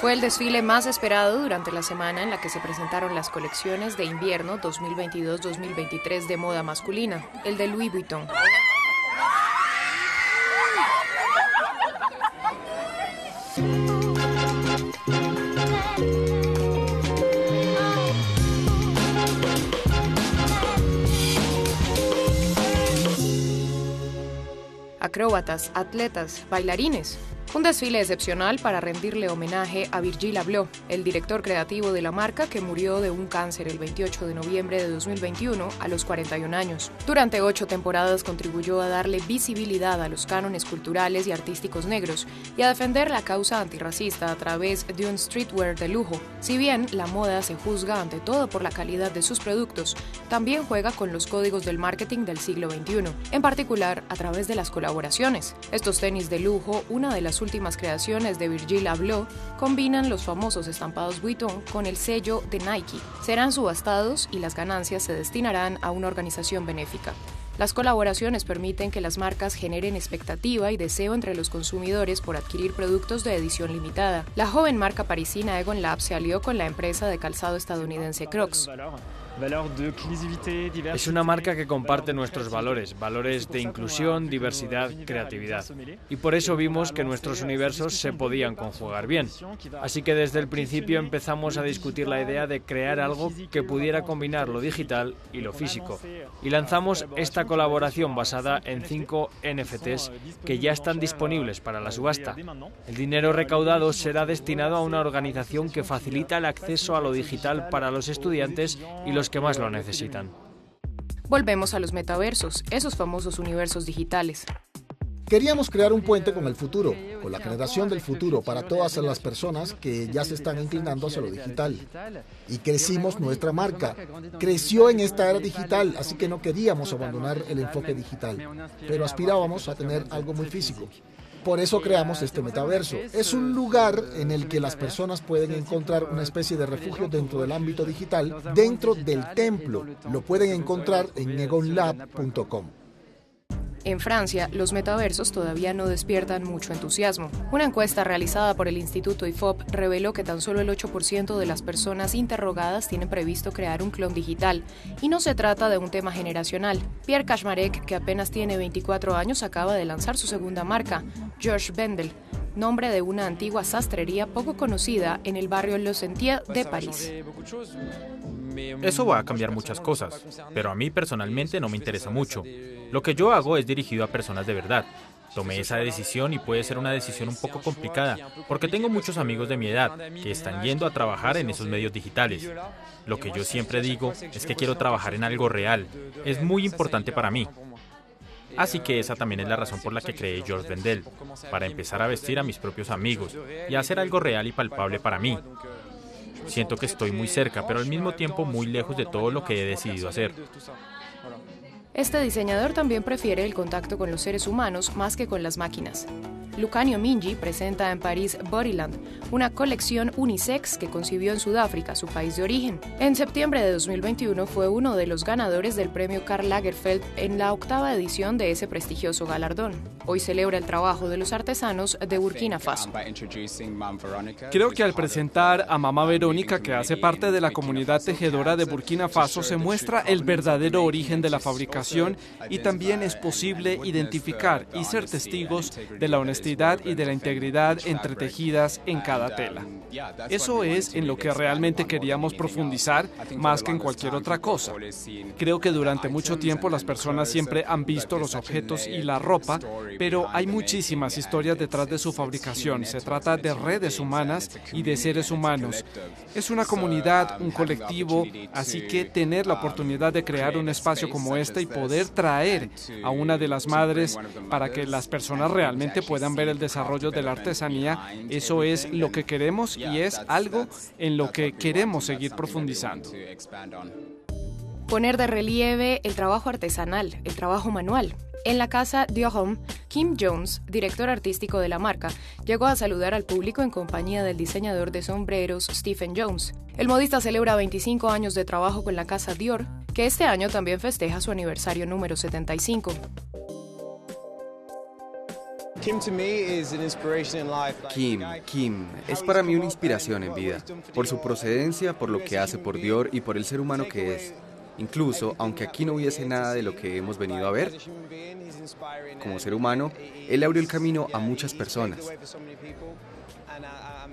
Fue el desfile más esperado durante la semana en la que se presentaron las colecciones de invierno 2022-2023 de moda masculina, el de Louis Vuitton. acróbatas, atletas, bailarines. Un desfile excepcional para rendirle homenaje a Virgil Abloh, el director creativo de la marca que murió de un cáncer el 28 de noviembre de 2021 a los 41 años. Durante ocho temporadas contribuyó a darle visibilidad a los cánones culturales y artísticos negros y a defender la causa antirracista a través de un streetwear de lujo. Si bien la moda se juzga ante todo por la calidad de sus productos, también juega con los códigos del marketing del siglo XXI, en particular a través de las colaboraciones. Estos tenis de lujo, una de las últimas creaciones de Virgil Abloh combinan los famosos estampados Vuitton con el sello de Nike. Serán subastados y las ganancias se destinarán a una organización benéfica. Las colaboraciones permiten que las marcas generen expectativa y deseo entre los consumidores por adquirir productos de edición limitada. La joven marca parisina Egon Lab se alió con la empresa de calzado estadounidense Crocs. Es una marca que comparte nuestros valores, valores de inclusión, diversidad, creatividad. Y por eso vimos que nuestros universos se podían conjugar bien. Así que desde el principio empezamos a discutir la idea de crear algo que pudiera combinar lo digital y lo físico. Y lanzamos esta colaboración basada en cinco NFTs que ya están disponibles para la subasta. El dinero recaudado será destinado a una organización que facilita el acceso a lo digital para los estudiantes y los que más lo necesitan. Volvemos a los metaversos, esos famosos universos digitales. Queríamos crear un puente con el futuro, con la generación del futuro para todas las personas que ya se están inclinando hacia lo digital. Y crecimos nuestra marca. Creció en esta era digital, así que no queríamos abandonar el enfoque digital, pero aspirábamos a tener algo muy físico. Por eso creamos este metaverso. Es un lugar en el que las personas pueden encontrar una especie de refugio dentro del ámbito digital, dentro del templo. Lo pueden encontrar en egonlab.com. En Francia, los metaversos todavía no despiertan mucho entusiasmo. Una encuesta realizada por el Instituto IFOP reveló que tan solo el 8% de las personas interrogadas tienen previsto crear un clon digital, y no se trata de un tema generacional. Pierre Kaczmarek, que apenas tiene 24 años, acaba de lanzar su segunda marca, George Bendel, nombre de una antigua sastrería poco conocida en el barrio Los Sentiers de París. Eso va a cambiar muchas cosas, pero a mí personalmente no me interesa mucho. Lo que yo hago es dirigido a personas de verdad. Tomé esa decisión y puede ser una decisión un poco complicada, porque tengo muchos amigos de mi edad que están yendo a trabajar en esos medios digitales. Lo que yo siempre digo es que quiero trabajar en algo real. Es muy importante para mí. Así que esa también es la razón por la que creé George Vendel, para empezar a vestir a mis propios amigos y hacer algo real y palpable para mí. Siento que estoy muy cerca, pero al mismo tiempo muy lejos de todo lo que he decidido hacer. Este diseñador también prefiere el contacto con los seres humanos más que con las máquinas. Lucanio Minji presenta en París Bodyland, una colección unisex que concibió en Sudáfrica, su país de origen. En septiembre de 2021 fue uno de los ganadores del premio Karl Lagerfeld en la octava edición de ese prestigioso galardón. Hoy celebra el trabajo de los artesanos de Burkina Faso. Creo que al presentar a Mamá Verónica, que hace parte de la comunidad tejedora de Burkina Faso, se muestra el verdadero origen de la fabricación y también es posible identificar y ser testigos de la honestidad y de la integridad entretejidas en cada tela. Eso es en lo que realmente queríamos profundizar más que en cualquier otra cosa. Creo que durante mucho tiempo las personas siempre han visto los objetos y la ropa, pero hay muchísimas historias detrás de su fabricación. Se trata de redes humanas y de seres humanos. Es una comunidad, un colectivo, así que tener la oportunidad de crear un espacio como este y poder traer a una de las madres para que las personas realmente puedan ver el desarrollo de la artesanía, eso es lo que queremos y es algo en lo que queremos seguir profundizando. Poner de relieve el trabajo artesanal, el trabajo manual. En la casa Home, Kim Jones, director artístico de la marca, llegó a saludar al público en compañía del diseñador de sombreros Stephen Jones. El modista celebra 25 años de trabajo con la casa Dior, que este año también festeja su aniversario número 75. Kim, Kim, es para mí una inspiración en vida, por su procedencia, por lo que hace por Dior y por el ser humano que es. Incluso, aunque aquí no hubiese nada de lo que hemos venido a ver, como ser humano, él abrió el camino a muchas personas.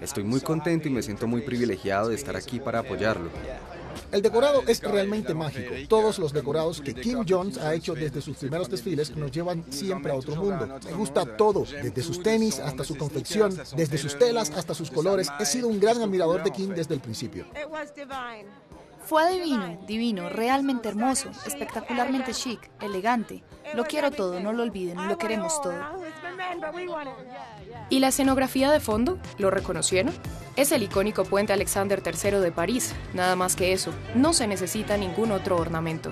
Estoy muy contento y me siento muy privilegiado de estar aquí para apoyarlo. El decorado es realmente mágico. Todos los decorados que Kim Jones ha hecho desde sus primeros desfiles nos llevan siempre a otro mundo. Me gusta todo, desde sus tenis hasta su confección, desde sus telas hasta sus colores. He sido un gran admirador de Kim desde el principio. Fue divino, divino, realmente hermoso, espectacularmente chic, elegante. Lo quiero todo, no lo olviden, lo queremos todo. ¿Y la escenografía de fondo? ¿Lo reconocieron? Es el icónico puente Alexander III de París, nada más que eso, no se necesita ningún otro ornamento.